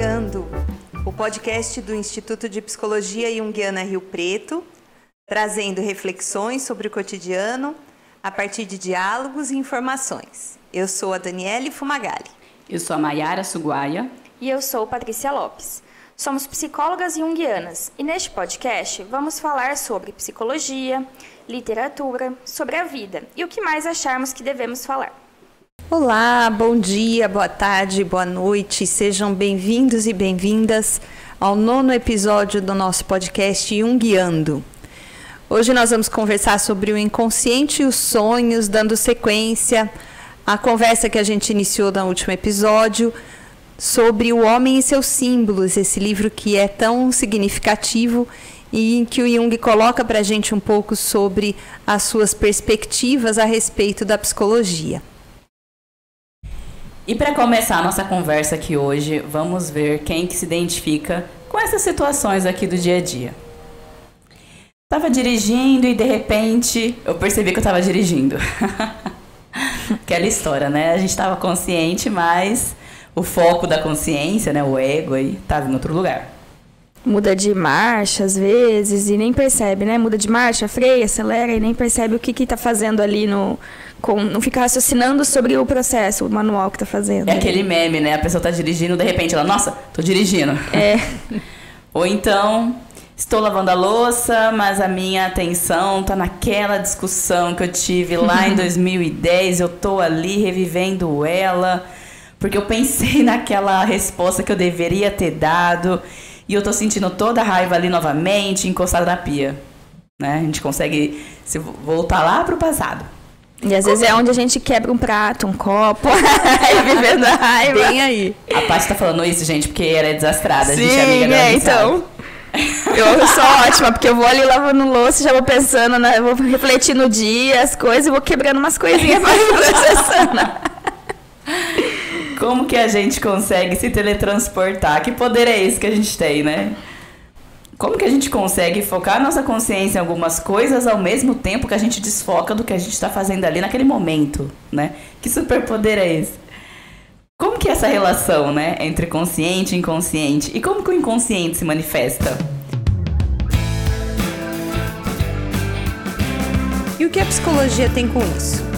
Jungueando, o podcast do Instituto de Psicologia Junguiana Rio Preto, trazendo reflexões sobre o cotidiano a partir de diálogos e informações. Eu sou a Daniele Fumagalli. Eu sou a Maiara Suguaia. E eu sou Patrícia Lopes. Somos psicólogas junguianas e neste podcast vamos falar sobre psicologia, literatura, sobre a vida e o que mais acharmos que devemos falar. Olá, bom dia, boa tarde, boa noite. Sejam bem-vindos e bem-vindas ao nono episódio do nosso podcast Junguiando. Hoje nós vamos conversar sobre o inconsciente e os sonhos, dando sequência à conversa que a gente iniciou no último episódio sobre o homem e seus símbolos, esse livro que é tão significativo e em que o Jung coloca para a gente um pouco sobre as suas perspectivas a respeito da psicologia. E para começar a nossa conversa aqui hoje, vamos ver quem que se identifica com essas situações aqui do dia a dia. Tava dirigindo e de repente eu percebi que eu tava dirigindo. Aquela história, né? A gente tava consciente, mas o foco da consciência, né, o ego aí, tava em outro lugar. Muda de marcha às vezes e nem percebe, né? Muda de marcha, freia, acelera e nem percebe o que que tá fazendo ali no com, não fica raciocinando sobre o processo, o manual que tá fazendo. É aquele meme, né? A pessoa tá dirigindo, de repente ela, nossa, tô dirigindo. É. Ou então, estou lavando a louça, mas a minha atenção tá naquela discussão que eu tive lá em 2010, eu tô ali revivendo ela, porque eu pensei naquela resposta que eu deveria ter dado, e eu tô sentindo toda a raiva ali novamente, encostada na pia. Né? A gente consegue se voltar lá pro passado. E às vezes é onde a gente quebra um prato, um copo, vivendo a raiva. Bem aí. A Paty tá falando isso, gente, porque ela é desastrada. Sim, a gente é amiga dela. é, então. Eu sou ótima, porque eu vou ali lavando louça, já vou pensando, né, vou refletir no dia, as coisas, e vou quebrando umas coisinhas pra ir processando. Como que a gente consegue se teletransportar? Que poder é esse que a gente tem, né? Como que a gente consegue focar nossa consciência em algumas coisas ao mesmo tempo que a gente desfoca do que a gente está fazendo ali naquele momento, né? Que superpoder é esse? Como que é essa relação, né, entre consciente e inconsciente? E como que o inconsciente se manifesta? E o que a psicologia tem com isso?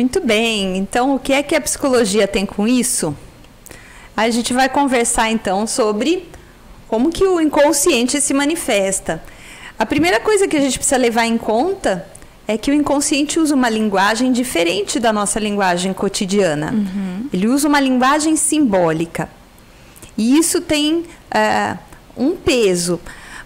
Muito bem, então o que é que a psicologia tem com isso? A gente vai conversar então sobre como que o inconsciente se manifesta. A primeira coisa que a gente precisa levar em conta é que o inconsciente usa uma linguagem diferente da nossa linguagem cotidiana. Uhum. Ele usa uma linguagem simbólica. E isso tem uh, um peso.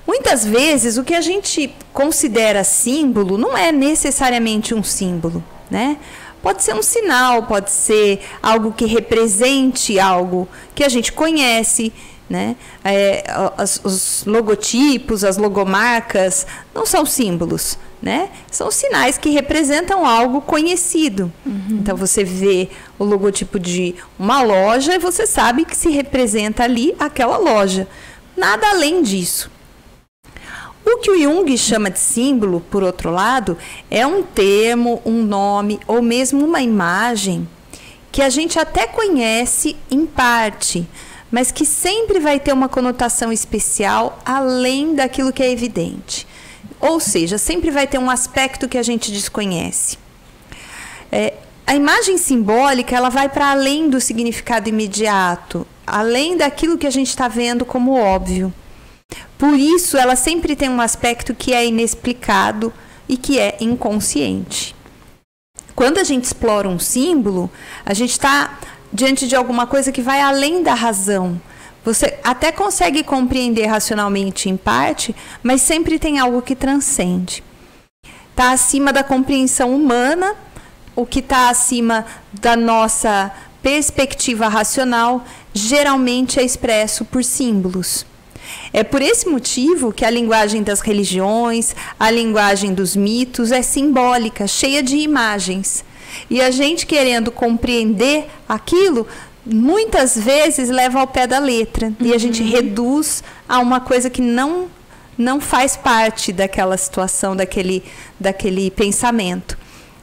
Muitas vezes, o que a gente considera símbolo não é necessariamente um símbolo, né? Pode ser um sinal, pode ser algo que represente algo que a gente conhece, né? É, as, os logotipos, as logomarcas não são símbolos, né? São sinais que representam algo conhecido. Uhum. Então você vê o logotipo de uma loja e você sabe que se representa ali aquela loja. Nada além disso. O que o Jung chama de símbolo, por outro lado, é um termo, um nome ou mesmo uma imagem que a gente até conhece em parte, mas que sempre vai ter uma conotação especial além daquilo que é evidente. Ou seja, sempre vai ter um aspecto que a gente desconhece. É, a imagem simbólica ela vai para além do significado imediato, além daquilo que a gente está vendo como óbvio. Por isso, ela sempre tem um aspecto que é inexplicado e que é inconsciente. Quando a gente explora um símbolo, a gente está diante de alguma coisa que vai além da razão. Você até consegue compreender racionalmente em parte, mas sempre tem algo que transcende. Está acima da compreensão humana, o que está acima da nossa perspectiva racional, geralmente é expresso por símbolos. É por esse motivo que a linguagem das religiões, a linguagem dos mitos é simbólica, cheia de imagens. E a gente querendo compreender aquilo, muitas vezes leva ao pé da letra. Uhum. E a gente uhum. reduz a uma coisa que não, não faz parte daquela situação, daquele, daquele pensamento.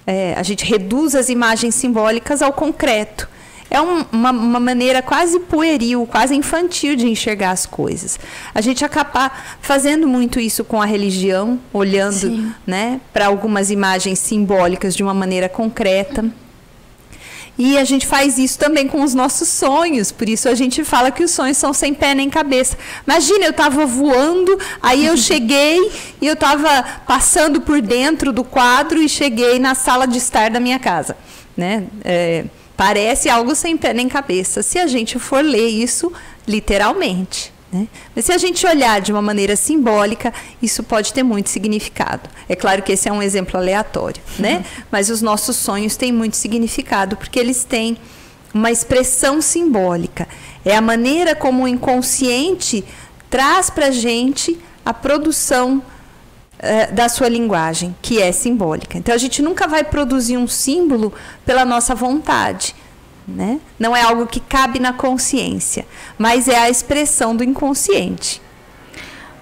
É, a gente reduz as imagens simbólicas ao concreto. É um, uma, uma, maneira quase pueril, quase infantil de enxergar as coisas. A gente acaba fazendo muito isso com a religião, olhando né, para algumas imagens simbólicas de uma maneira concreta. E a gente faz isso também com os nossos sonhos, por isso a gente fala que os sonhos são sem pé nem cabeça. Imagina, eu estava voando, aí eu cheguei e eu estava passando por dentro do quadro e cheguei na sala de estar da minha casa. Né? É, parece algo sem pé nem cabeça, se a gente for ler isso literalmente. Né? Mas se a gente olhar de uma maneira simbólica, isso pode ter muito significado. É claro que esse é um exemplo aleatório, né? Uhum. mas os nossos sonhos têm muito significado, porque eles têm uma expressão simbólica. É a maneira como o inconsciente traz para a gente a produção uh, da sua linguagem, que é simbólica. Então a gente nunca vai produzir um símbolo pela nossa vontade. Né? Não é algo que cabe na consciência, mas é a expressão do inconsciente.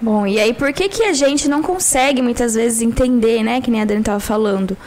Bom, e aí por que, que a gente não consegue muitas vezes entender, né? Que nem a Dani estava falando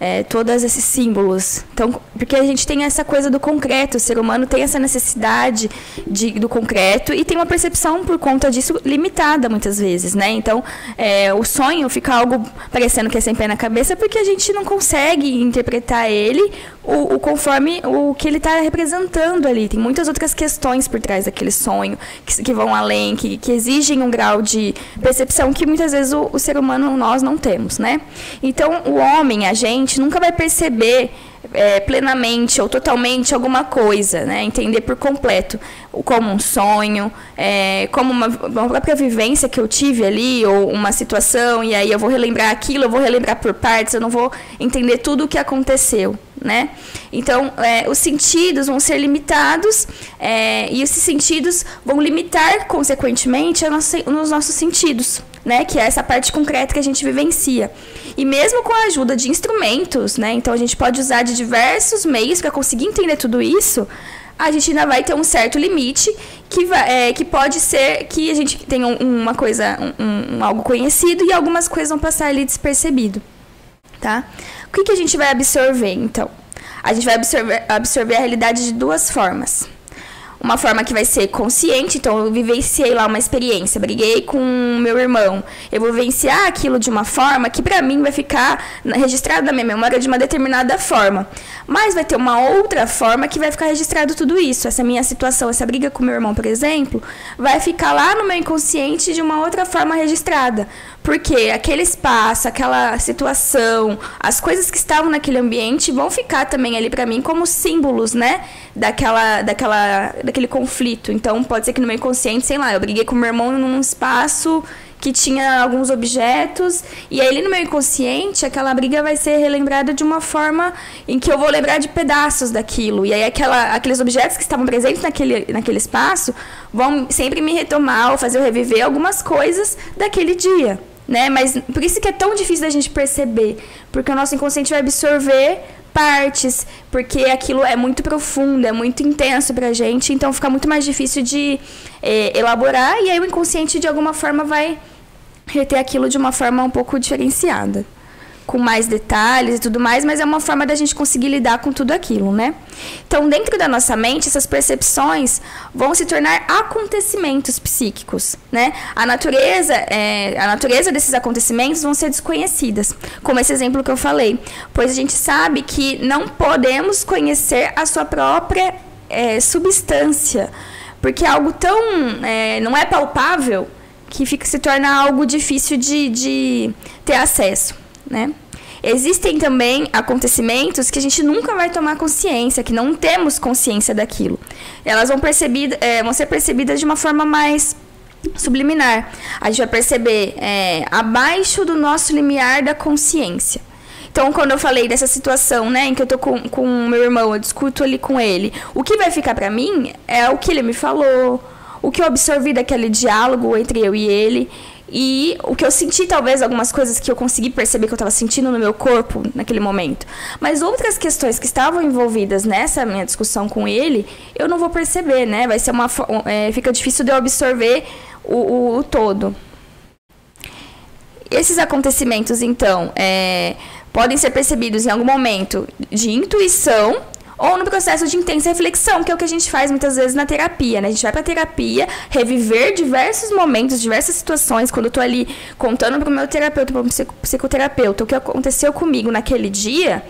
é, todos esses símbolos. Então, porque a gente tem essa coisa do concreto, o ser humano tem essa necessidade de, do concreto e tem uma percepção por conta disso limitada muitas vezes, né? Então, é, o sonho fica algo parecendo que é sem pé na cabeça porque a gente não consegue interpretar ele o, o conforme o que ele está representando ali. Tem muitas outras questões por trás daquele sonho que, que vão além, que, que, exigem um grau de percepção que muitas vezes o, o ser humano nós não temos, né? Então, o homem, a gente nunca vai perceber é, plenamente ou totalmente alguma coisa, né? Entender por completo, como um sonho, é, como uma, uma, própria vivência que eu tive ali, ou uma situação, e aí eu vou relembrar aquilo, eu vou relembrar por partes, eu não vou entender tudo o que aconteceu, né? Então, é, os sentidos vão ser limitados, é, e esses sentidos vão limitar, consequentemente, nossa, os nossos sentidos, né? Que é essa parte concreta que a gente vivencia. E mesmo com a ajuda de instrumentos, né? Então a gente pode usar de diversos meios para conseguir entender tudo isso. A gente ainda vai ter um certo limite que, vai, é, que pode ser que a gente tenha uma coisa, um, um, algo conhecido e algumas coisas vão passar ali despercebido, tá? O que, que a gente vai absorver, então? A gente vai absorver, absorver a realidade de duas formas uma forma que vai ser consciente, então eu vivenciei lá uma experiência, briguei com meu irmão. Eu vou vivenciar aquilo de uma forma que para mim vai ficar registrado na minha memória de uma determinada forma. Mas vai ter uma outra forma que vai ficar registrado tudo isso. Essa minha situação, essa briga com meu irmão, por exemplo, vai ficar lá no meu inconsciente de uma outra forma registrada. Porque aquele espaço, aquela situação, as coisas que estavam naquele ambiente vão ficar também ali para mim como símbolos, né? Daquela, daquela, daquele conflito. Então, pode ser que no meu inconsciente, sei lá, eu briguei com meu irmão num espaço que tinha alguns objetos, e aí no meu inconsciente aquela briga vai ser relembrada de uma forma em que eu vou lembrar de pedaços daquilo. E aí aquela, aqueles objetos que estavam presentes naquele, naquele espaço vão sempre me retomar ou fazer eu reviver algumas coisas daquele dia né? Mas por isso que é tão difícil da gente perceber, porque o nosso inconsciente vai absorver partes, porque aquilo é muito profundo, é muito intenso pra gente, então fica muito mais difícil de é, elaborar e aí o inconsciente de alguma forma vai reter aquilo de uma forma um pouco diferenciada com mais detalhes e tudo mais, mas é uma forma da gente conseguir lidar com tudo aquilo, né? Então, dentro da nossa mente, essas percepções vão se tornar acontecimentos psíquicos, né? A natureza, é, a natureza desses acontecimentos vão ser desconhecidas, como esse exemplo que eu falei, pois a gente sabe que não podemos conhecer a sua própria é, substância, porque algo tão é, não é palpável que fica se torna algo difícil de, de ter acesso né? Existem também acontecimentos que a gente nunca vai tomar consciência, que não temos consciência daquilo. Elas vão, é, vão ser percebidas de uma forma mais subliminar. A gente vai perceber é, abaixo do nosso limiar da consciência. Então, quando eu falei dessa situação, né, em que eu tô com, com meu irmão, eu discuto ali com ele, o que vai ficar para mim é o que ele me falou, o que eu absorvi daquele diálogo entre eu e ele. E o que eu senti, talvez, algumas coisas que eu consegui perceber que eu estava sentindo no meu corpo naquele momento. Mas outras questões que estavam envolvidas nessa minha discussão com ele, eu não vou perceber, né? Vai ser uma. É, fica difícil de eu absorver o, o, o todo. Esses acontecimentos, então, é, podem ser percebidos em algum momento de intuição ou no processo de intensa reflexão, que é o que a gente faz muitas vezes na terapia, né? A gente vai pra terapia, reviver diversos momentos, diversas situações, quando eu tô ali contando pro meu terapeuta, pro psicoterapeuta, o que aconteceu comigo naquele dia,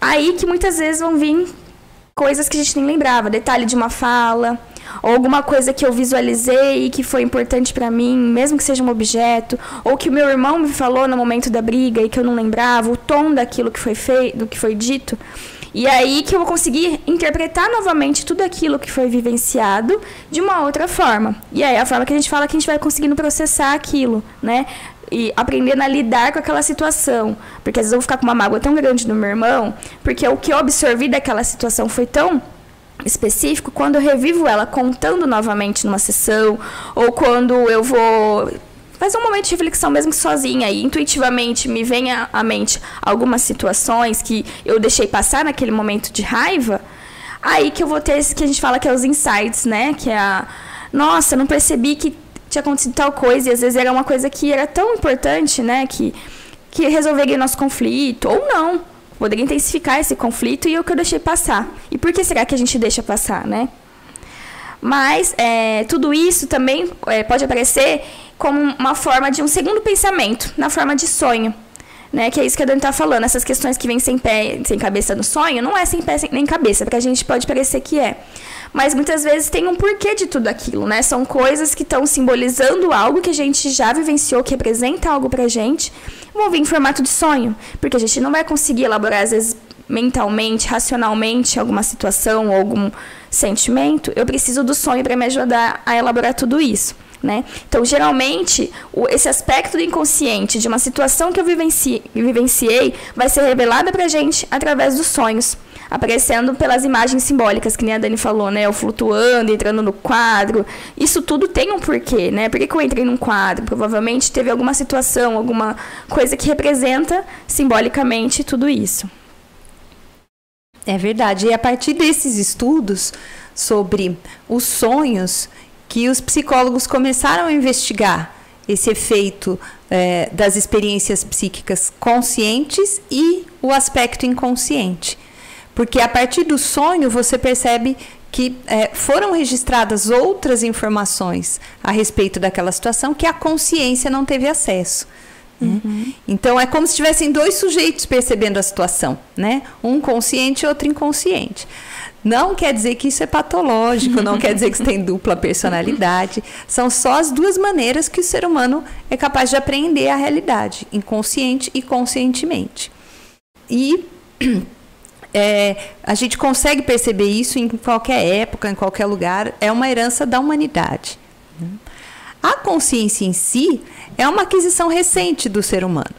aí que muitas vezes vão vir coisas que a gente nem lembrava, detalhe de uma fala, ou alguma coisa que eu visualizei e que foi importante para mim, mesmo que seja um objeto, ou que o meu irmão me falou no momento da briga e que eu não lembrava, o tom daquilo que foi feito, do que foi dito. E aí que eu vou conseguir interpretar novamente tudo aquilo que foi vivenciado de uma outra forma. E aí a forma que a gente fala que a gente vai conseguindo processar aquilo, né? E aprendendo a lidar com aquela situação. Porque às vezes eu vou ficar com uma mágoa tão grande no meu irmão, porque o que eu absorvi daquela situação foi tão específico quando eu revivo ela contando novamente numa sessão ou quando eu vou fazer um momento de reflexão mesmo sozinha e intuitivamente me vem à mente algumas situações que eu deixei passar naquele momento de raiva, aí que eu vou ter esse que a gente fala que é os insights, né? Que é a nossa, não percebi que tinha acontecido tal coisa e às vezes era uma coisa que era tão importante, né, que que resolveria nosso conflito ou não poderia intensificar esse conflito e é o que eu deixei passar. E por que será que a gente deixa passar, né? Mas é, tudo isso também é, pode aparecer como uma forma de um segundo pensamento, na forma de sonho. Né, que é isso que a Dani está falando. Essas questões que vêm sem pé, sem cabeça no sonho, não é sem pé nem cabeça, porque a gente pode parecer que é. Mas muitas vezes tem um porquê de tudo aquilo, né? São coisas que estão simbolizando algo que a gente já vivenciou, que representa algo pra gente vão vir em formato de sonho, porque a gente não vai conseguir elaborar, às vezes, mentalmente, racionalmente, alguma situação algum sentimento. Eu preciso do sonho para me ajudar a elaborar tudo isso. Né? Então, geralmente, o, esse aspecto do inconsciente de uma situação que eu vivenci, vivenciei vai ser revelada para a gente através dos sonhos aparecendo pelas imagens simbólicas, que nem a Dani falou, né? Eu flutuando, entrando no quadro. Isso tudo tem um porquê, né? Por que, que eu entrei num quadro? Provavelmente teve alguma situação, alguma coisa que representa simbolicamente tudo isso. É verdade. E a partir desses estudos sobre os sonhos, que os psicólogos começaram a investigar esse efeito é, das experiências psíquicas conscientes e o aspecto inconsciente. Porque a partir do sonho você percebe que é, foram registradas outras informações a respeito daquela situação que a consciência não teve acesso. Né? Uhum. Então é como se tivessem dois sujeitos percebendo a situação, né? Um consciente e outro inconsciente. Não quer dizer que isso é patológico, não quer dizer que você tem dupla personalidade. São só as duas maneiras que o ser humano é capaz de aprender a realidade, inconsciente e conscientemente. E é, a gente consegue perceber isso em qualquer época, em qualquer lugar. É uma herança da humanidade. A consciência em si é uma aquisição recente do ser humano.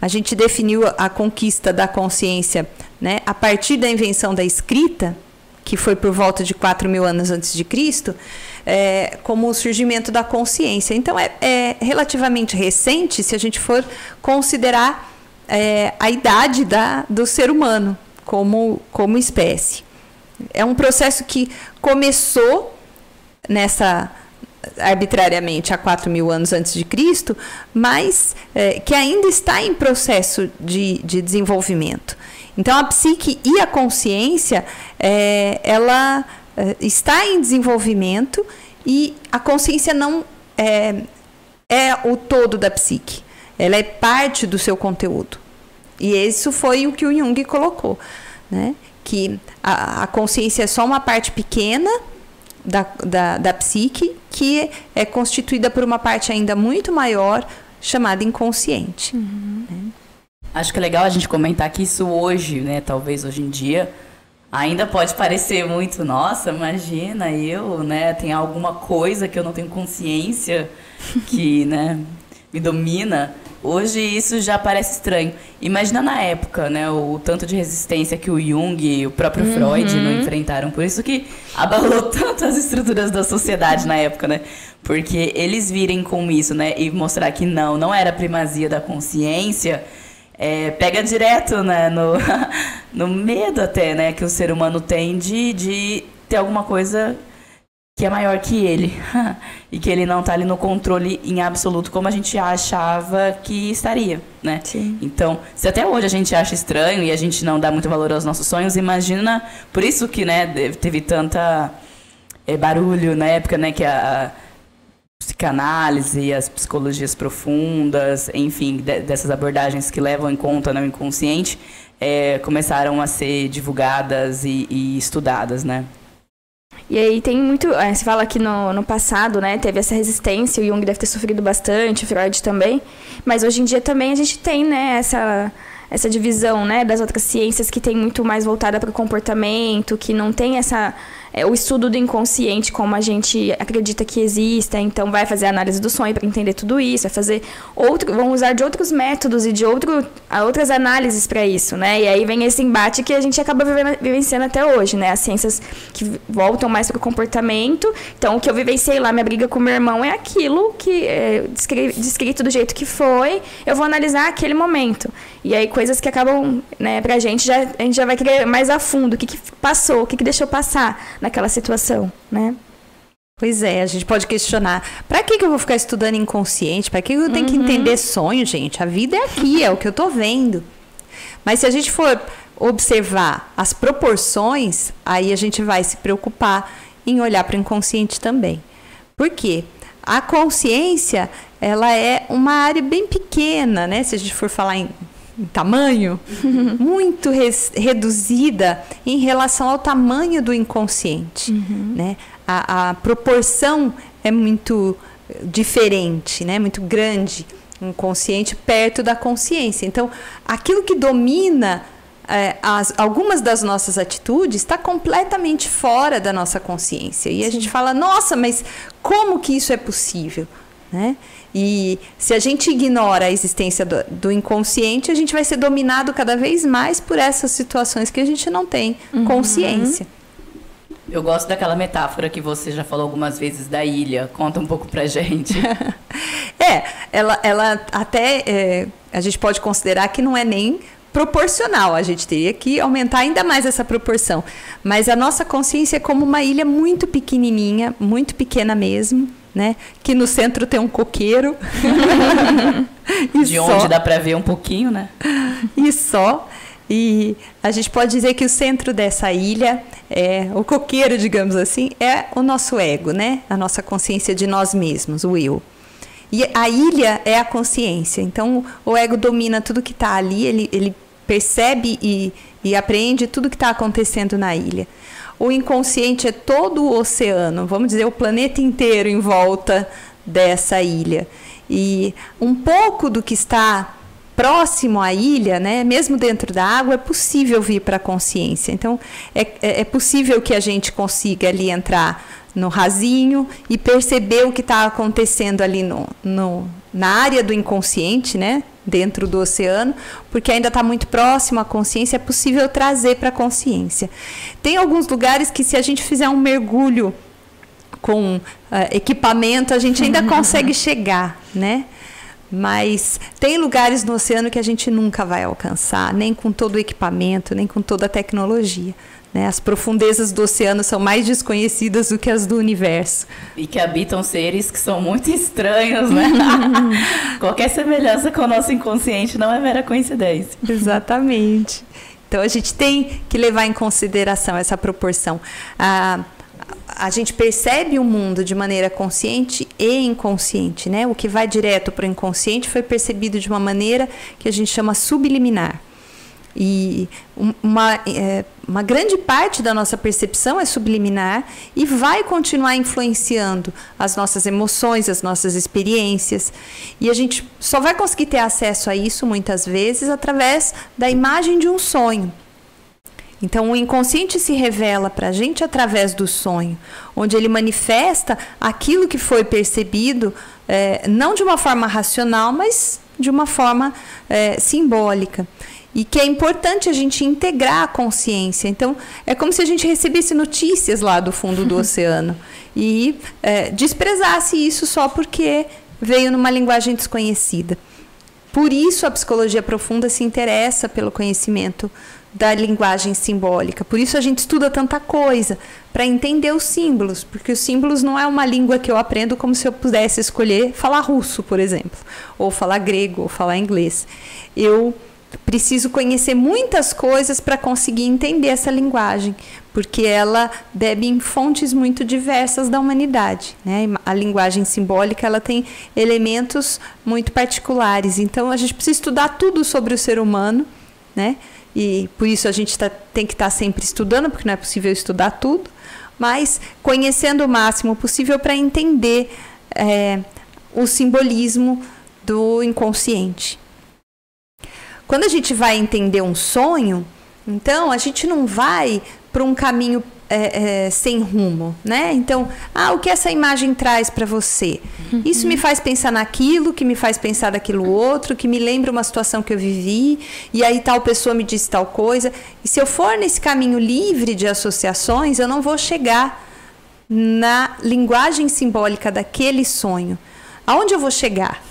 A gente definiu a conquista da consciência né, a partir da invenção da escrita, que foi por volta de 4 mil anos antes de Cristo, é, como o surgimento da consciência. Então, é, é relativamente recente se a gente for considerar é, a idade da, do ser humano como, como espécie. É um processo que começou nessa arbitrariamente há 4 mil anos antes de Cristo, mas é, que ainda está em processo de, de desenvolvimento. Então a psique e a consciência é, ela é, está em desenvolvimento e a consciência não é, é o todo da psique. Ela é parte do seu conteúdo. E isso foi o que o Jung colocou, né? que a, a consciência é só uma parte pequena da, da, da psique que é constituída por uma parte ainda muito maior chamada inconsciente. Uhum. Né? Acho que é legal a gente comentar que isso hoje, né, talvez hoje em dia, ainda pode parecer muito, nossa, imagina eu, né, tem alguma coisa que eu não tenho consciência que, né, me domina. Hoje isso já parece estranho. Imagina na época, né, o tanto de resistência que o Jung e o próprio uhum. Freud não enfrentaram. Por isso que abalou tanto as estruturas da sociedade na época, né? Porque eles virem com isso, né, e mostrar que não, não era primazia da consciência, é, pega direto, né, no, no medo até, né, que o ser humano tem de, de ter alguma coisa que é maior que ele e que ele não está ali no controle em absoluto como a gente achava que estaria, né? Sim. Então, se até hoje a gente acha estranho e a gente não dá muito valor aos nossos sonhos, imagina por isso que, né, teve tanta é, barulho na época, né, que a, a psicanálise, as psicologias profundas, enfim, de, dessas abordagens que levam em conta o inconsciente, é, começaram a ser divulgadas e, e estudadas, né? E aí tem muito. É, se fala que no, no passado, né, teve essa resistência, o Jung deve ter sofrido bastante, Freud também. Mas hoje em dia também a gente tem, né, essa, essa divisão, né, das outras ciências que tem muito mais voltada para o comportamento, que não tem essa é, o estudo do inconsciente como a gente acredita que exista, então vai fazer análise do sonho para entender tudo isso, vai fazer outro, vão usar de outros métodos e de outro, outras análises para isso, né? E aí vem esse embate que a gente acaba vivenciando até hoje, né? As ciências que voltam mais para o comportamento. Então, o que eu vivenciei lá, minha briga com meu irmão é aquilo que é descrito do jeito que foi, eu vou analisar aquele momento. E aí coisas que acabam, né, pra gente, já, a gente já vai querer mais a fundo, o que, que passou, o que, que deixou passar naquela situação, né? Pois é, a gente pode questionar. Para que, que eu vou ficar estudando inconsciente? Para que eu tenho uhum. que entender sonho, gente? A vida é aqui, é o que eu tô vendo. Mas se a gente for observar as proporções, aí a gente vai se preocupar em olhar para o inconsciente também. Por quê? A consciência, ela é uma área bem pequena, né? Se a gente for falar em em tamanho, muito res, reduzida em relação ao tamanho do inconsciente. Uhum. Né? A, a, proporção é muito diferente, né? muito grande. Inconsciente perto da consciência. Então, aquilo que domina é, as, algumas das nossas atitudes está completamente fora da nossa consciência. E Sim. a gente fala, nossa, mas como que isso é possível? Né? E se a gente ignora a existência do, do, inconsciente, a gente vai ser dominado cada vez mais por essas situações que a gente não tem uhum. consciência. Eu gosto daquela metáfora que você já falou algumas vezes da ilha. Conta um pouco pra gente. é, ela, ela até é, a gente pode considerar que não é nem proporcional. A gente teria que aumentar ainda mais essa proporção. Mas a nossa consciência é como uma ilha muito pequenininha, muito pequena mesmo né? Que no centro tem um coqueiro. De só. onde dá para ver um pouquinho, né? E só. E a gente pode dizer que o centro dessa ilha, é, o coqueiro, digamos assim, é o nosso ego, né? A nossa consciência de nós mesmos, o eu. E a ilha é a consciência. Então, o ego domina tudo que está ali, ele, ele percebe e, e apreende tudo que está acontecendo na ilha o inconsciente é todo o oceano, vamos dizer, o planeta inteiro em volta dessa ilha. E um pouco do que está próximo à ilha, né, mesmo dentro da água, é possível vir para a consciência. Então, é, é, é possível que a gente consiga ali entrar no rasinho e perceber o que está acontecendo ali no, no, na área do inconsciente, né? dentro do oceano, porque ainda está muito próximo à consciência, é possível trazer para a consciência. Tem alguns lugares que, se a gente fizer um mergulho com uh, equipamento, a gente ainda consegue chegar, né? Mas tem lugares no oceano que a gente nunca vai alcançar, nem com todo o equipamento, nem com toda a tecnologia. Né? As profundezas do oceano são mais desconhecidas do que as do universo. E que habitam seres que são muito estranhos, né? Qualquer semelhança com o nosso inconsciente não é mera coincidência. Exatamente. Então a gente tem que levar em consideração essa proporção. A, a gente percebe o mundo de maneira consciente e inconsciente, né? O que vai direto para o inconsciente foi percebido de uma maneira que a gente chama subliminar. E uma, é, uma grande parte da nossa percepção é subliminar e vai continuar influenciando as nossas emoções, as nossas experiências. E a gente só vai conseguir ter acesso a isso muitas vezes através da imagem de um sonho. Então, o inconsciente se revela para a gente através do sonho, onde ele manifesta aquilo que foi percebido, é, não de uma forma racional, mas de uma forma é, simbólica e que é importante a gente integrar a consciência. Então, é como se a gente recebesse notícias lá do fundo do oceano e é, desprezasse isso só porque veio numa linguagem desconhecida. Por isso, a psicologia profunda se interessa pelo conhecimento da linguagem simbólica. Por isso a gente estuda tanta coisa, para entender os símbolos, porque os símbolos não é uma língua que eu aprendo como se eu pudesse escolher falar russo, por exemplo, ou falar grego, ou falar inglês. Eu preciso conhecer muitas coisas para conseguir entender essa linguagem, porque ela bebe em fontes muito diversas da humanidade. Né? A linguagem simbólica ela tem elementos muito particulares, então a gente precisa estudar tudo sobre o ser humano, né? e por isso a gente tá, tem que estar tá sempre estudando, porque não é possível estudar tudo, mas conhecendo o máximo possível para entender é, o simbolismo do inconsciente. Quando a gente vai entender um sonho, então a gente não vai para um caminho é, é, sem rumo, né? Então, ah, o que essa imagem traz para você? Uhum. Isso me faz pensar naquilo, que me faz pensar daquilo outro, que me lembra uma situação que eu vivi, e aí tal pessoa me disse tal coisa. E se eu for nesse caminho livre de associações, eu não vou chegar na linguagem simbólica daquele sonho. Aonde eu vou chegar?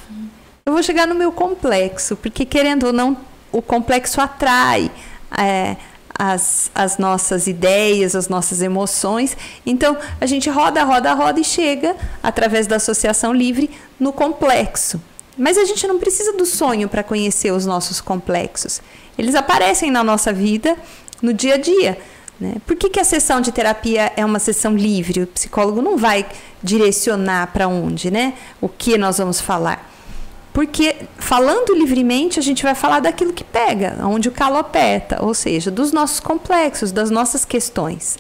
Eu vou chegar no meu complexo, porque querendo ou não, o complexo atrai é, as, as nossas ideias, as nossas emoções. Então, a gente roda, roda, roda e chega, através da associação livre, no complexo. Mas a gente não precisa do sonho para conhecer os nossos complexos. Eles aparecem na nossa vida no dia a dia. Né? Por que, que a sessão de terapia é uma sessão livre? O psicólogo não vai direcionar para onde, né? O que nós vamos falar. Porque falando livremente, a gente vai falar daquilo que pega, onde o calo aperta, ou seja, dos nossos complexos, das nossas questões.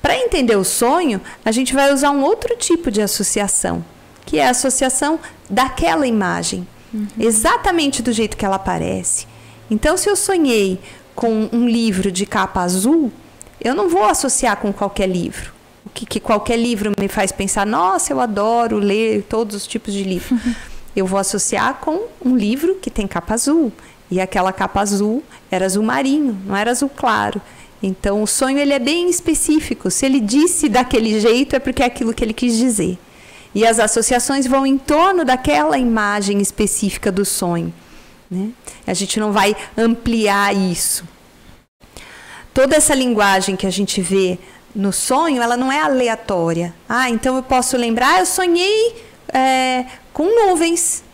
Para entender o sonho, a gente vai usar um outro tipo de associação, que é a associação daquela imagem, uhum. exatamente do jeito que ela aparece. Então, se eu sonhei com um livro de capa azul, eu não vou associar com qualquer livro. O que, que qualquer livro me faz pensar, nossa, eu adoro ler todos os tipos de livros. eu vou associar com um livro que tem capa azul. E aquela capa azul era azul marinho, não era azul claro. Então o sonho ele é bem específico. Se ele disse daquele jeito é porque é aquilo que ele quis dizer. E as associações vão em torno daquela imagem específica do sonho. Né? A gente não vai ampliar isso. Toda essa linguagem que a gente vê no sonho, ela não é aleatória. Ah, então eu posso lembrar, ah, eu sonhei é, com nuvens.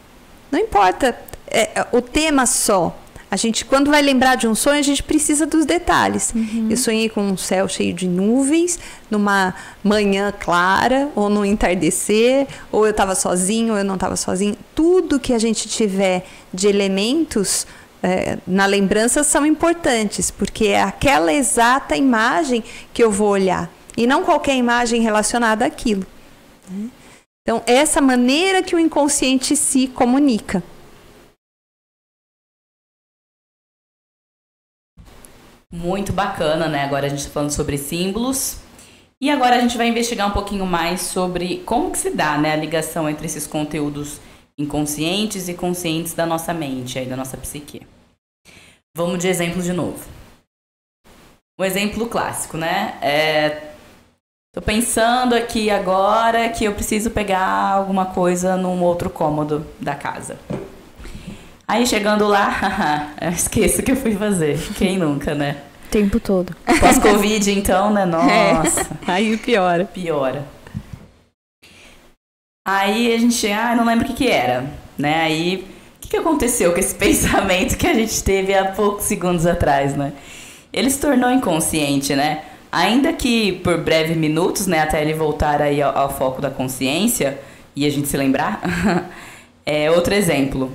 Não importa é, é, o tema só. A gente, quando vai lembrar de um sonho, a gente precisa dos detalhes. Uhum. Eu sonhei com um céu cheio de nuvens, numa manhã clara, ou no entardecer, ou eu estava sozinho, ou eu não estava sozinho. Tudo que a gente tiver de elementos é, na lembrança são importantes, porque é aquela exata imagem que eu vou olhar, e não qualquer imagem relacionada àquilo. Né? Então, essa maneira que o inconsciente se comunica. Muito bacana, né? Agora a gente está falando sobre símbolos. E agora a gente vai investigar um pouquinho mais sobre como que se dá né, a ligação entre esses conteúdos inconscientes e conscientes da nossa mente, aí, da nossa psique. Vamos de exemplo de novo. Um exemplo clássico, né? É, Tô pensando aqui agora que eu preciso pegar alguma coisa num outro cômodo da casa. Aí chegando lá, eu esqueço o que eu fui fazer. Quem nunca, né? Tempo todo. Pós-Covid, então, né? Nossa. É. Aí piora. Piora. Aí a gente, ah, não lembro o que que era, né? Aí, o que, que aconteceu com esse pensamento que a gente teve há poucos segundos atrás, né? Ele se tornou inconsciente, né? Ainda que por breves minutos, né, até ele voltar aí ao, ao foco da consciência e a gente se lembrar. é outro exemplo.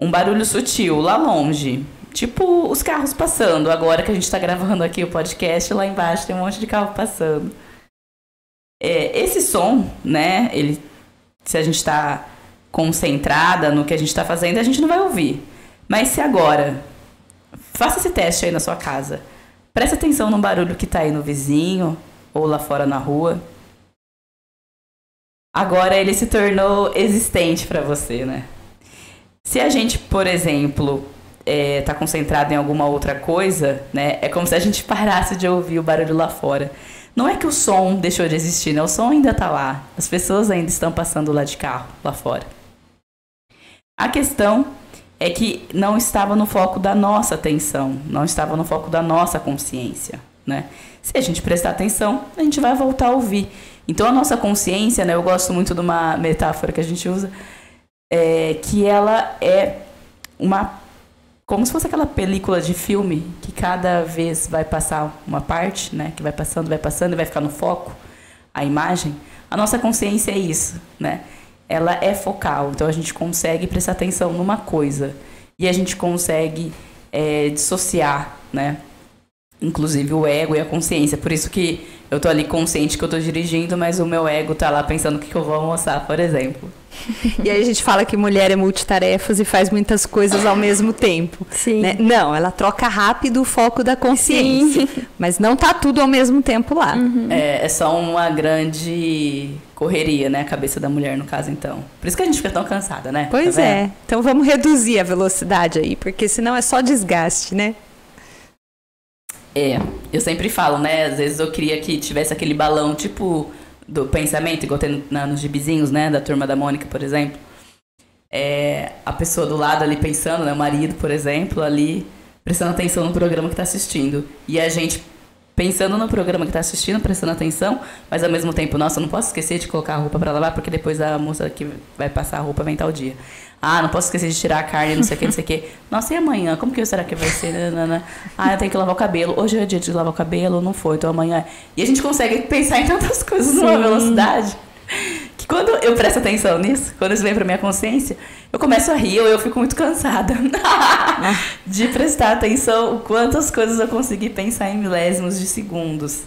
Um barulho sutil lá longe. Tipo os carros passando. Agora que a gente está gravando aqui o podcast, lá embaixo tem um monte de carro passando. É, esse som, né? Ele, se a gente está concentrada no que a gente está fazendo, a gente não vai ouvir. Mas se agora, faça esse teste aí na sua casa. Presta atenção no barulho que está aí no vizinho ou lá fora na rua. Agora ele se tornou existente para você, né? Se a gente, por exemplo, é, tá concentrado em alguma outra coisa, né? É como se a gente parasse de ouvir o barulho lá fora. Não é que o som deixou de existir, né? O som ainda tá lá. As pessoas ainda estão passando lá de carro, lá fora. A questão é que não estava no foco da nossa atenção, não estava no foco da nossa consciência, né? Se a gente prestar atenção, a gente vai voltar a ouvir. Então a nossa consciência, né? Eu gosto muito de uma metáfora que a gente usa, é, que ela é uma como se fosse aquela película de filme que cada vez vai passar uma parte, né? Que vai passando, vai passando e vai ficar no foco a imagem. A nossa consciência é isso, né? Ela é focal, então a gente consegue prestar atenção numa coisa e a gente consegue é, dissociar, né? Inclusive o ego e a consciência. Por isso que eu tô ali consciente que eu tô dirigindo, mas o meu ego tá lá pensando o que, que eu vou almoçar, por exemplo. E aí a gente fala que mulher é multitarefas e faz muitas coisas ao mesmo tempo. Sim. né? Não, ela troca rápido o foco da consciência. Mas não tá tudo ao mesmo tempo lá. É, é só uma grande correria, né? A cabeça da mulher, no caso, então. Por isso que a gente fica tão cansada, né? Pois Tá é. Então vamos reduzir a velocidade aí, porque senão é só desgaste, né? É, eu sempre falo, né? Às vezes eu queria que tivesse aquele balão, tipo, do pensamento, igual tem na, nos gibizinhos, né? Da turma da Mônica, por exemplo. É, a pessoa do lado ali pensando, né? O marido, por exemplo, ali prestando atenção no programa que tá assistindo. E a gente pensando no programa que tá assistindo, prestando atenção, mas ao mesmo tempo, nossa, eu não posso esquecer de colocar a roupa para lavar, porque depois a moça que vai passar a roupa vem tal dia. Ah, não posso esquecer de tirar a carne, não sei o que, não sei o que. Nossa, e amanhã? Como que será que vai ser? Nanana. Ah, eu tenho que lavar o cabelo. Hoje é dia de lavar o cabelo, não foi, então amanhã. é. E a gente consegue pensar em tantas coisas numa velocidade que quando eu presto atenção nisso, quando isso vem pra minha consciência, eu começo a rir ou eu fico muito cansada de prestar atenção o quantas coisas eu consegui pensar em milésimos de segundos.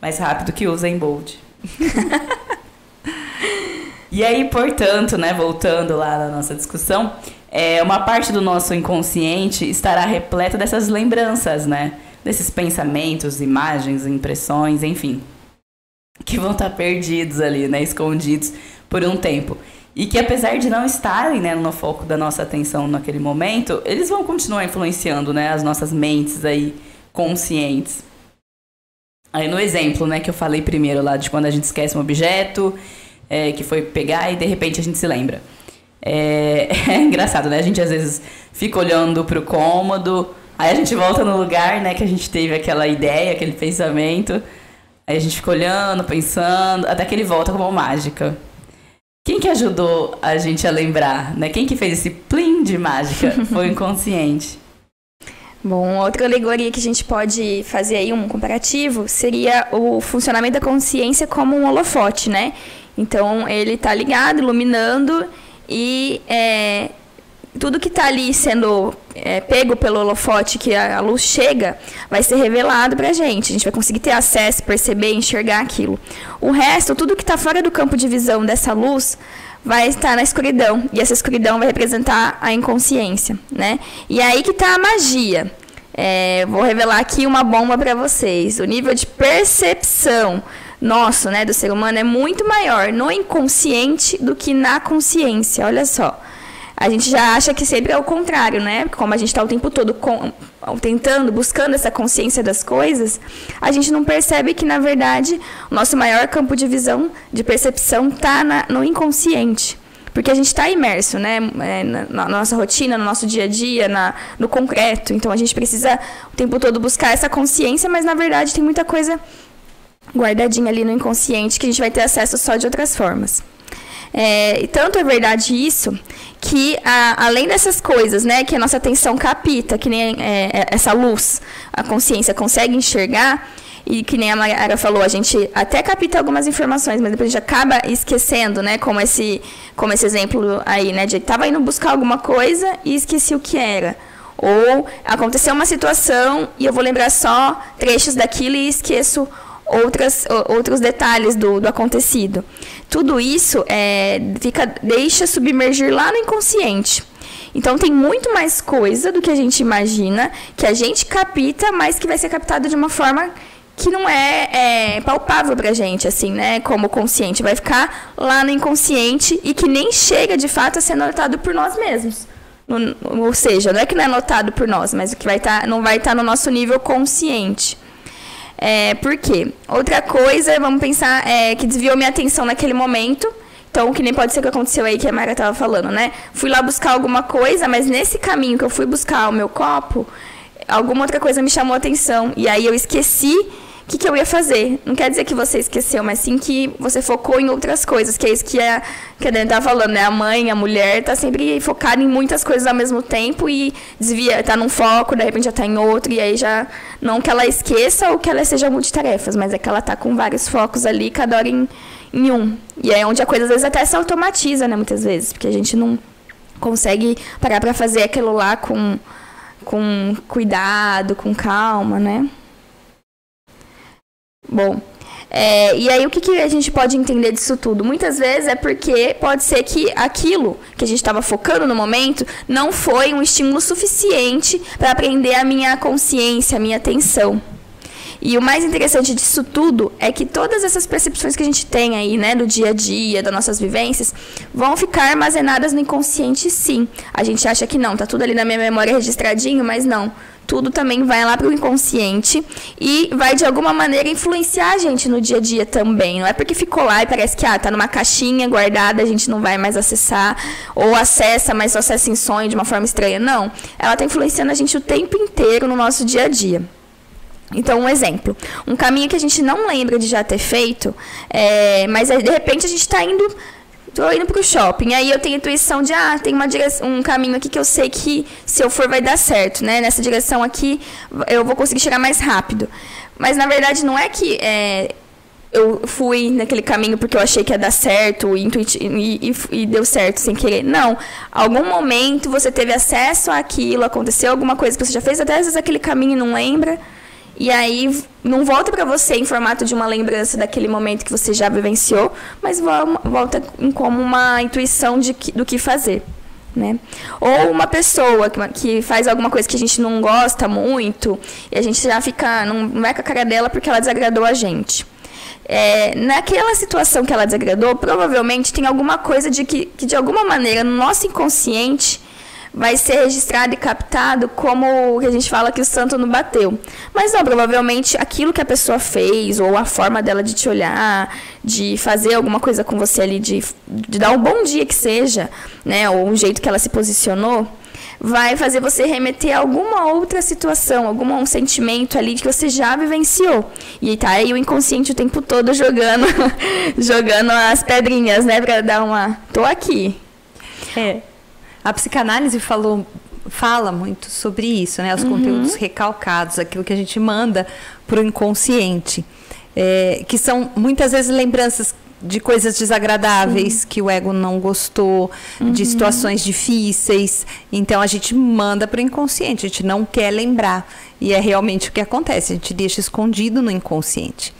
Mais rápido que o Zen Bolt. E aí, portanto, né, voltando lá na nossa discussão, é, uma parte do nosso inconsciente estará repleta dessas lembranças, né? Desses pensamentos, imagens, impressões, enfim. Que vão estar perdidos ali, né? Escondidos por um tempo. E que apesar de não estarem né, no foco da nossa atenção naquele momento, eles vão continuar influenciando né, as nossas mentes aí conscientes. Aí no exemplo, né, que eu falei primeiro lá de quando a gente esquece um objeto, é, que foi pegar e de repente a gente se lembra. É, é engraçado, né? A gente às vezes fica olhando pro cômodo, aí a gente volta no lugar, né, que a gente teve aquela ideia, aquele pensamento. Aí a gente fica olhando, pensando, até que ele volta como mágica. Quem que ajudou a gente a lembrar, né? Quem que fez esse plim de mágica? Foi o inconsciente. Bom, outra alegoria que a gente pode fazer aí um comparativo seria o funcionamento da consciência como um holofote, né? Então ele tá ligado, iluminando e é, tudo que tá ali sendo é, pego pelo holofote, que a, a luz chega, vai ser revelado pra gente. A gente vai conseguir ter acesso, perceber, enxergar aquilo. O resto, tudo que tá fora do campo de visão dessa luz, vai estar na escuridão. E essa escuridão vai representar a inconsciência, né? E aí que tá a magia. É, vou revelar aqui uma bomba para vocês. O nível de percepção nosso, né, do ser humano é muito maior no inconsciente do que na consciência. Olha só. A gente já acha que sempre é o contrário, né? Como a gente está o tempo todo com, tentando, buscando essa consciência das coisas, a gente não percebe que, na verdade, o nosso maior campo de visão, de percepção, está no inconsciente. Porque a gente está imerso, né? É, na, na nossa rotina, no nosso dia a dia, na, no concreto. Então a gente precisa o tempo todo buscar essa consciência, mas na verdade tem muita coisa guardadinha ali no inconsciente que a gente vai ter acesso só de outras formas. É, e tanto é verdade isso que a, além dessas coisas, né, que a nossa atenção capta, que nem é, essa luz, a consciência consegue enxergar e que nem a Mayara falou, a gente até capta algumas informações, mas depois a gente acaba esquecendo, né, como esse, como esse exemplo aí, né, de estava indo buscar alguma coisa e esqueci o que era. Ou aconteceu uma situação e eu vou lembrar só trechos daquilo e esqueço outras, outros detalhes do, do acontecido. Tudo isso é, fica, deixa submergir lá no inconsciente. Então tem muito mais coisa do que a gente imagina, que a gente capta, mas que vai ser captada de uma forma que não é, é palpável pra gente, assim, né? Como consciente. Vai ficar lá no inconsciente e que nem chega de fato a ser notado por nós mesmos. Ou seja, não é que não é notado por nós, mas o que vai estar, não vai estar no nosso nível consciente. É, por quê? Outra coisa, vamos pensar, é, que desviou minha atenção naquele momento, Então, que nem pode ser que aconteceu aí que a Mara tava falando, né? Fui lá buscar alguma coisa, mas nesse caminho que eu fui buscar o meu copo, alguma outra coisa me chamou a atenção. E aí eu esqueci o que, que, eu ia fazer. Não quer dizer que você esqueceu, mas sim que você focou em outras coisas, que é isso que a, que a Dani tá falando, né? A mãe, a mulher, tá sempre focada em muitas coisas ao mesmo tempo e desvia, tá num foco, de repente já tá em outro, e aí já. Não que ela esqueça ou que ela seja multitarefas, mas é que ela tá com vários focos ali, cada hora em, em um. E é onde a coisa às vezes até se automatiza, né? Muitas vezes, porque a gente não consegue parar para fazer aquilo lá com, com cuidado, com calma, né? Bom, é, e aí o que, que, a gente pode entender disso tudo? Muitas vezes é porque pode ser que aquilo que a gente estava focando no momento não foi um estímulo suficiente para aprender a minha consciência, a minha atenção. E o mais interessante disso tudo é que todas essas percepções que a gente tem aí, né, do dia a dia, das nossas vivências, vão ficar armazenadas no inconsciente, sim. A gente acha que não, tá tudo ali na minha memória registradinho, mas não tudo também vai lá para o inconsciente e vai de alguma maneira influenciar a gente no dia a dia também. Não é porque ficou lá e parece que ah, tá numa caixinha guardada, a gente não vai mais acessar ou acessa, mas só acessa em sonho de uma forma estranha. Não, ela está influenciando a gente o tempo inteiro no nosso dia a dia. Então, um exemplo. Um caminho que a gente não lembra de já ter feito, é, mas de repente a gente está indo tô indo pro shopping. Aí eu tenho intuição de, ah, tem uma direção, um caminho aqui que eu sei que se eu for vai dar certo, né? Nessa direção aqui eu vou conseguir chegar mais rápido. Mas na verdade não é que é, eu fui naquele caminho porque eu achei que ia dar certo e, e, e, deu certo sem querer. Não. Algum momento você teve acesso àquilo, aconteceu alguma coisa que você já fez, até às vezes aquele caminho não lembra. E aí não volta para você em formato de uma lembrança daquele momento que você já vivenciou, mas volta como uma intuição de que, do que fazer. Né? Ou uma pessoa que, que, faz alguma coisa que a gente não gosta muito e a gente já fica, não, vai com a cara dela porque ela desagradou a gente. É, naquela situação que ela desagradou, provavelmente tem alguma coisa de que, que de alguma maneira no nosso inconsciente vai ser registrado e captado como o que a gente fala que o santo não bateu. Mas não, provavelmente aquilo que a pessoa fez, ou a forma dela de te olhar, de fazer alguma coisa com você ali, de, de dar um bom dia que seja, né? Ou um jeito que ela se posicionou, vai fazer você remeter a alguma outra situação, algum um sentimento ali que você já vivenciou. E tá aí o inconsciente o tempo todo jogando, jogando as pedrinhas, né? Pra dar uma. tô aqui. É. A psicanálise falou fala muito sobre isso, né? Os uhum. conteúdos recalcados, aquilo que a gente manda para o inconsciente, é, que são muitas vezes lembranças de coisas desagradáveis uhum. que o ego não gostou, uhum. de situações difíceis. Então a gente manda para o inconsciente, a gente não quer lembrar. E é realmente o que acontece, a gente deixa escondido no inconsciente.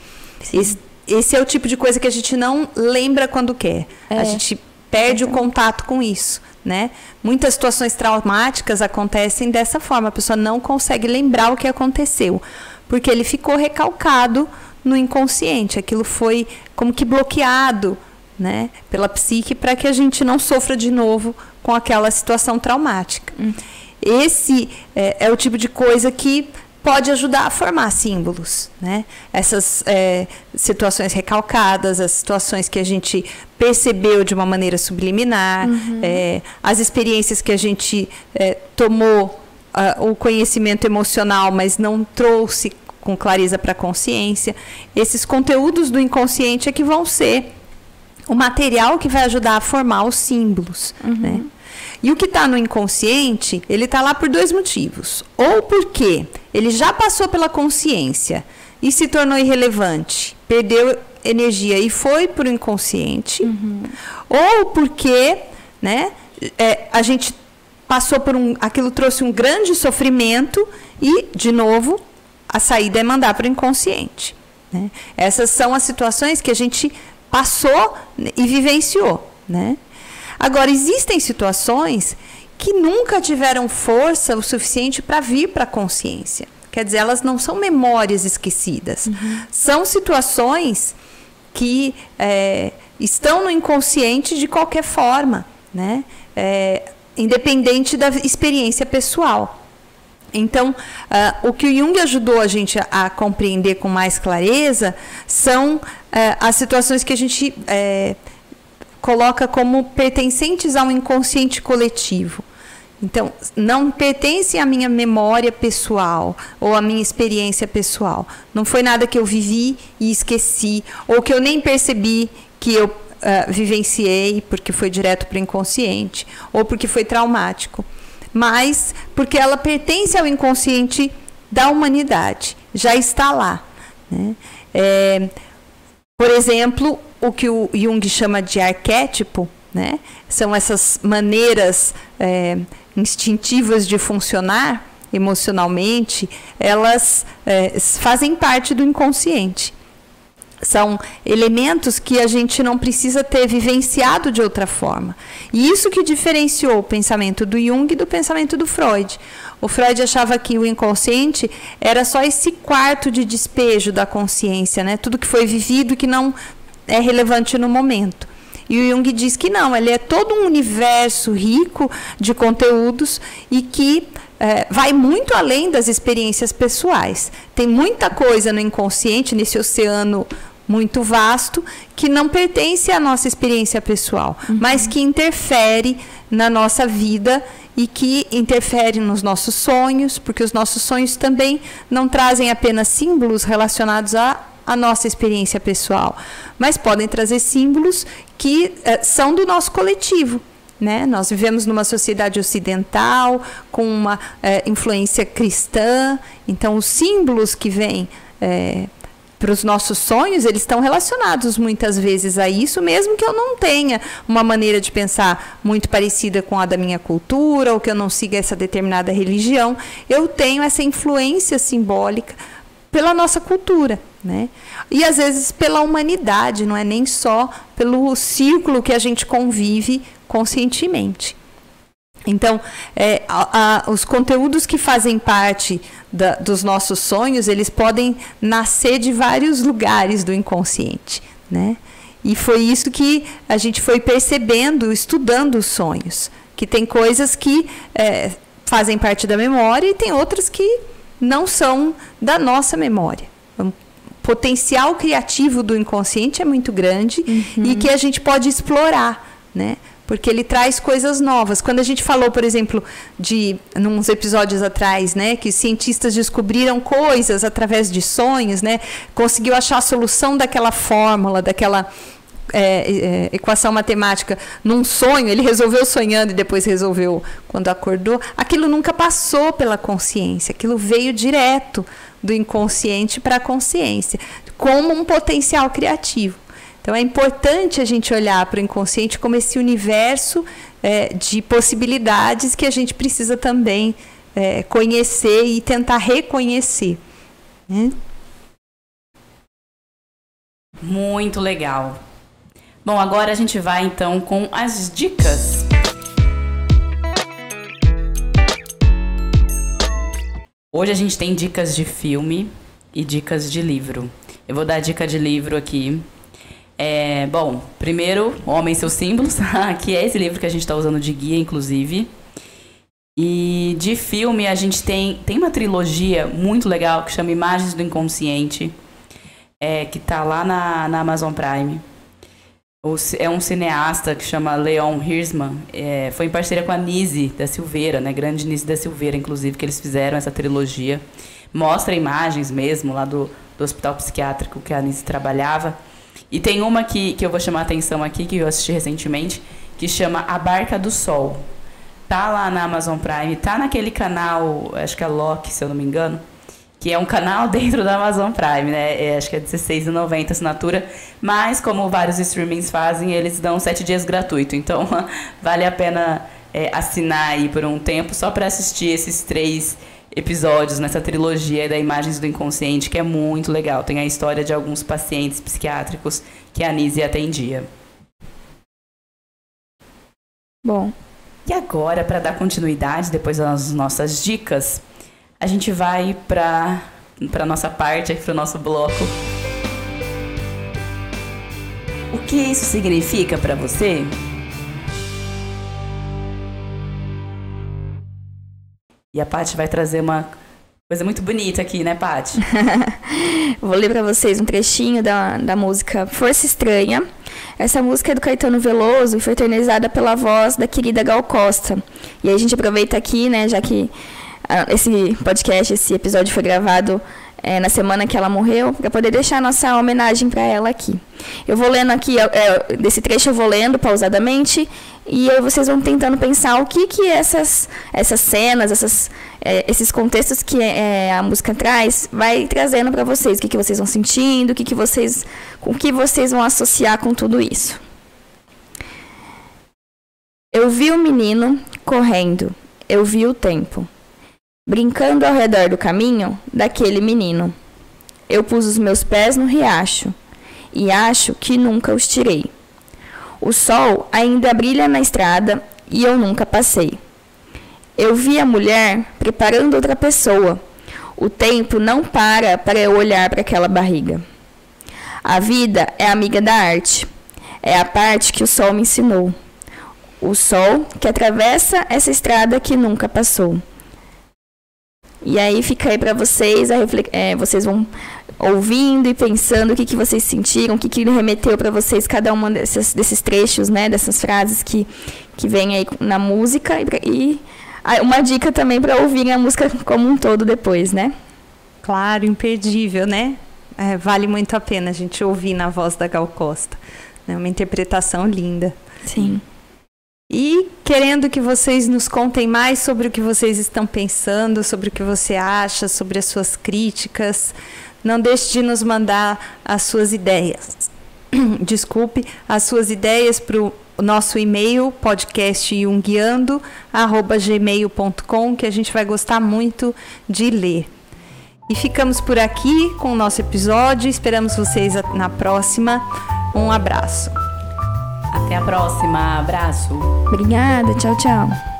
Esse, esse, é o tipo de coisa que a gente não lembra quando quer. É. A gente perde o contato com isso né? Muitas situações traumáticas acontecem dessa forma, a pessoa não consegue lembrar o que aconteceu, porque ele ficou recalcado no inconsciente, aquilo foi como que bloqueado, né, pela psique para que a gente não sofra de novo com aquela situação traumática. Hum. Esse é, é o tipo de coisa que pode ajudar a formar símbolos, né? Essas é, situações recalcadas, as situações que a gente percebeu de uma maneira subliminar, uhum. é, as experiências que a gente é, tomou uh, o conhecimento emocional, mas não trouxe com clareza para a consciência. Esses conteúdos do inconsciente é que vão ser o material que vai ajudar a formar os símbolos, uhum. né? E o que está no inconsciente, ele está lá por dois motivos. Ou porque ele já passou pela consciência e se tornou irrelevante, perdeu energia e foi para o inconsciente. Uhum. Ou porque né, é, a gente passou por um. aquilo trouxe um grande sofrimento e, de novo, a saída é mandar para o inconsciente. Né? Essas são as situações que a gente passou e vivenciou. Né? Agora, existem situações que nunca tiveram força o suficiente para vir para a consciência. Quer dizer, elas não são memórias esquecidas. Uhum. São situações que é, estão no inconsciente de qualquer forma, né? É, independente da experiência pessoal. Então, uh, o que o Jung ajudou a gente a, a compreender com mais clareza são uh, as situações que a gente uh, coloca como pertencentes ao inconsciente coletivo. Então, não pertence à minha memória pessoal ou à minha experiência pessoal. Não foi nada que eu vivi e esqueci, ou que eu nem percebi que eu uh, vivenciei porque foi direto para o inconsciente, ou porque foi traumático. Mas porque ela pertence ao inconsciente da humanidade, já está lá. Né? É, por exemplo, o que o Jung chama de arquétipo, né? são essas maneiras. É, instintivas de funcionar emocionalmente, elas é, fazem parte do inconsciente. São elementos que a gente não precisa ter vivenciado de outra forma. E isso que diferenciou o pensamento do Jung do pensamento do Freud. O Freud achava que o inconsciente era só esse quarto de despejo da consciência, né? tudo que foi vivido que não é relevante no momento. E o Jung diz que não, ele é todo um universo rico de conteúdos e que é, vai muito além das experiências pessoais. Tem muita coisa no inconsciente, nesse oceano muito vasto, que não pertence à nossa experiência pessoal, uhum. mas que interfere na nossa vida e que interfere nos nossos sonhos, porque os nossos sonhos também não trazem apenas símbolos relacionados a a nossa experiência pessoal, mas podem trazer símbolos que eh, são do nosso coletivo. Né? Nós vivemos numa sociedade ocidental com uma eh, influência cristã, então os símbolos que vêm eh, para os nossos sonhos, eles estão relacionados muitas vezes a isso, mesmo que eu não tenha uma maneira de pensar muito parecida com a da minha cultura, ou que eu não siga essa determinada religião, eu tenho essa influência simbólica pela nossa cultura, né? E às vezes pela humanidade, não é nem só pelo círculo que a gente convive conscientemente. Então, é, a, a, os conteúdos que fazem parte da, dos nossos sonhos, eles podem nascer de vários lugares do inconsciente, né? E foi isso que a gente foi percebendo, estudando os sonhos, que tem coisas que é, fazem parte da memória e tem outras que não são da nossa memória. O potencial criativo do inconsciente é muito grande uhum. e que a gente pode explorar, né? Porque ele traz coisas novas. Quando a gente falou, por exemplo, de nos episódios atrás, né, que cientistas descobriram coisas através de sonhos, né, conseguiu achar a solução daquela fórmula, daquela é, é, equação matemática num sonho, ele resolveu sonhando e depois resolveu quando acordou, aquilo nunca passou pela consciência, aquilo veio direto do inconsciente para a consciência, como um potencial criativo. Então é importante a gente olhar para o inconsciente como esse universo é, de possibilidades que a gente precisa também é, conhecer e tentar reconhecer. Né? Muito legal. Bom, agora a gente vai então com as dicas. Hoje a gente tem dicas de filme e dicas de livro. Eu vou dar dica de livro aqui. É, bom, primeiro, Homem e seus símbolos, que é esse livro que a gente está usando de guia, inclusive. E de filme a gente tem, tem uma trilogia muito legal que chama Imagens do Inconsciente, é, que tá lá na, na Amazon Prime é um cineasta que chama Leon Hirschman. É, foi em parceria com a Nise da Silveira, né? Grande Nise da Silveira, inclusive, que eles fizeram essa trilogia. Mostra imagens mesmo lá do, do hospital psiquiátrico que a Nise trabalhava. E tem uma que, que eu vou chamar a atenção aqui, que eu assisti recentemente, que chama A Barca do Sol. Tá lá na Amazon Prime, tá naquele canal, acho que é Loki, se eu não me engano que é um canal dentro da Amazon Prime, né? É, acho que é R$16,90 assinatura, mas como vários streamings fazem, eles dão sete dias gratuito, então vale a pena é, assinar aí por um tempo só para assistir esses três episódios nessa trilogia da Imagens do Inconsciente, que é muito legal. Tem a história de alguns pacientes psiquiátricos que a Anise atendia. Bom. E agora, para dar continuidade, depois das nossas dicas, a gente vai para para nossa parte, para o nosso bloco. O que isso significa para você? E a Paty vai trazer uma coisa muito bonita aqui, né, Paty? Vou ler para vocês um trechinho da, da música Força Estranha, Essa música é do Caetano Veloso e foi eternizada pela voz da querida Gal Costa. E aí a gente aproveita aqui, né, já que esse podcast, esse episódio foi gravado é, na semana que ela morreu, para poder deixar nossa homenagem para ela aqui. Eu vou lendo aqui, é, desse trecho eu vou lendo pausadamente, e aí vocês vão tentando pensar o que que essas, essas cenas, essas, é, esses contextos que a música traz, vai trazendo para vocês, o que, que vocês vão sentindo, o que, que vocês, o que vocês vão associar com tudo isso. Eu vi o menino correndo, eu vi o tempo brincando ao redor do caminho daquele menino. Eu pus os meus pés no riacho e acho que nunca os tirei. O sol ainda brilha na estrada e eu nunca passei. Eu vi a mulher preparando outra pessoa. O tempo não para para eu olhar para aquela barriga. A vida é amiga da arte. É a parte que o sol me ensinou. O sol que atravessa essa estrada que nunca passou. E aí fica aí para vocês, é, vocês vão ouvindo e pensando o que, que vocês sentiram, o que, que remeteu para vocês cada um desses, desses trechos, né, dessas frases que, que vem aí na música. E, e uma dica também para ouvirem a música como um todo depois, né? Claro, imperdível, né? É, vale muito a pena a gente ouvir na voz da Gal Costa. É uma interpretação linda. Sim. E querendo que vocês nos contem mais sobre o que vocês estão pensando, sobre o que você acha, sobre as suas críticas. Não deixe de nos mandar as suas ideias. Desculpe, as suas ideias para o nosso e-mail podcastjunguiando@gmail.com que a gente vai gostar muito de ler. E ficamos por aqui com o nosso episódio. Esperamos vocês na próxima. Um abraço. Até a próxima. Abraço. Obrigada. Tchau, tchau.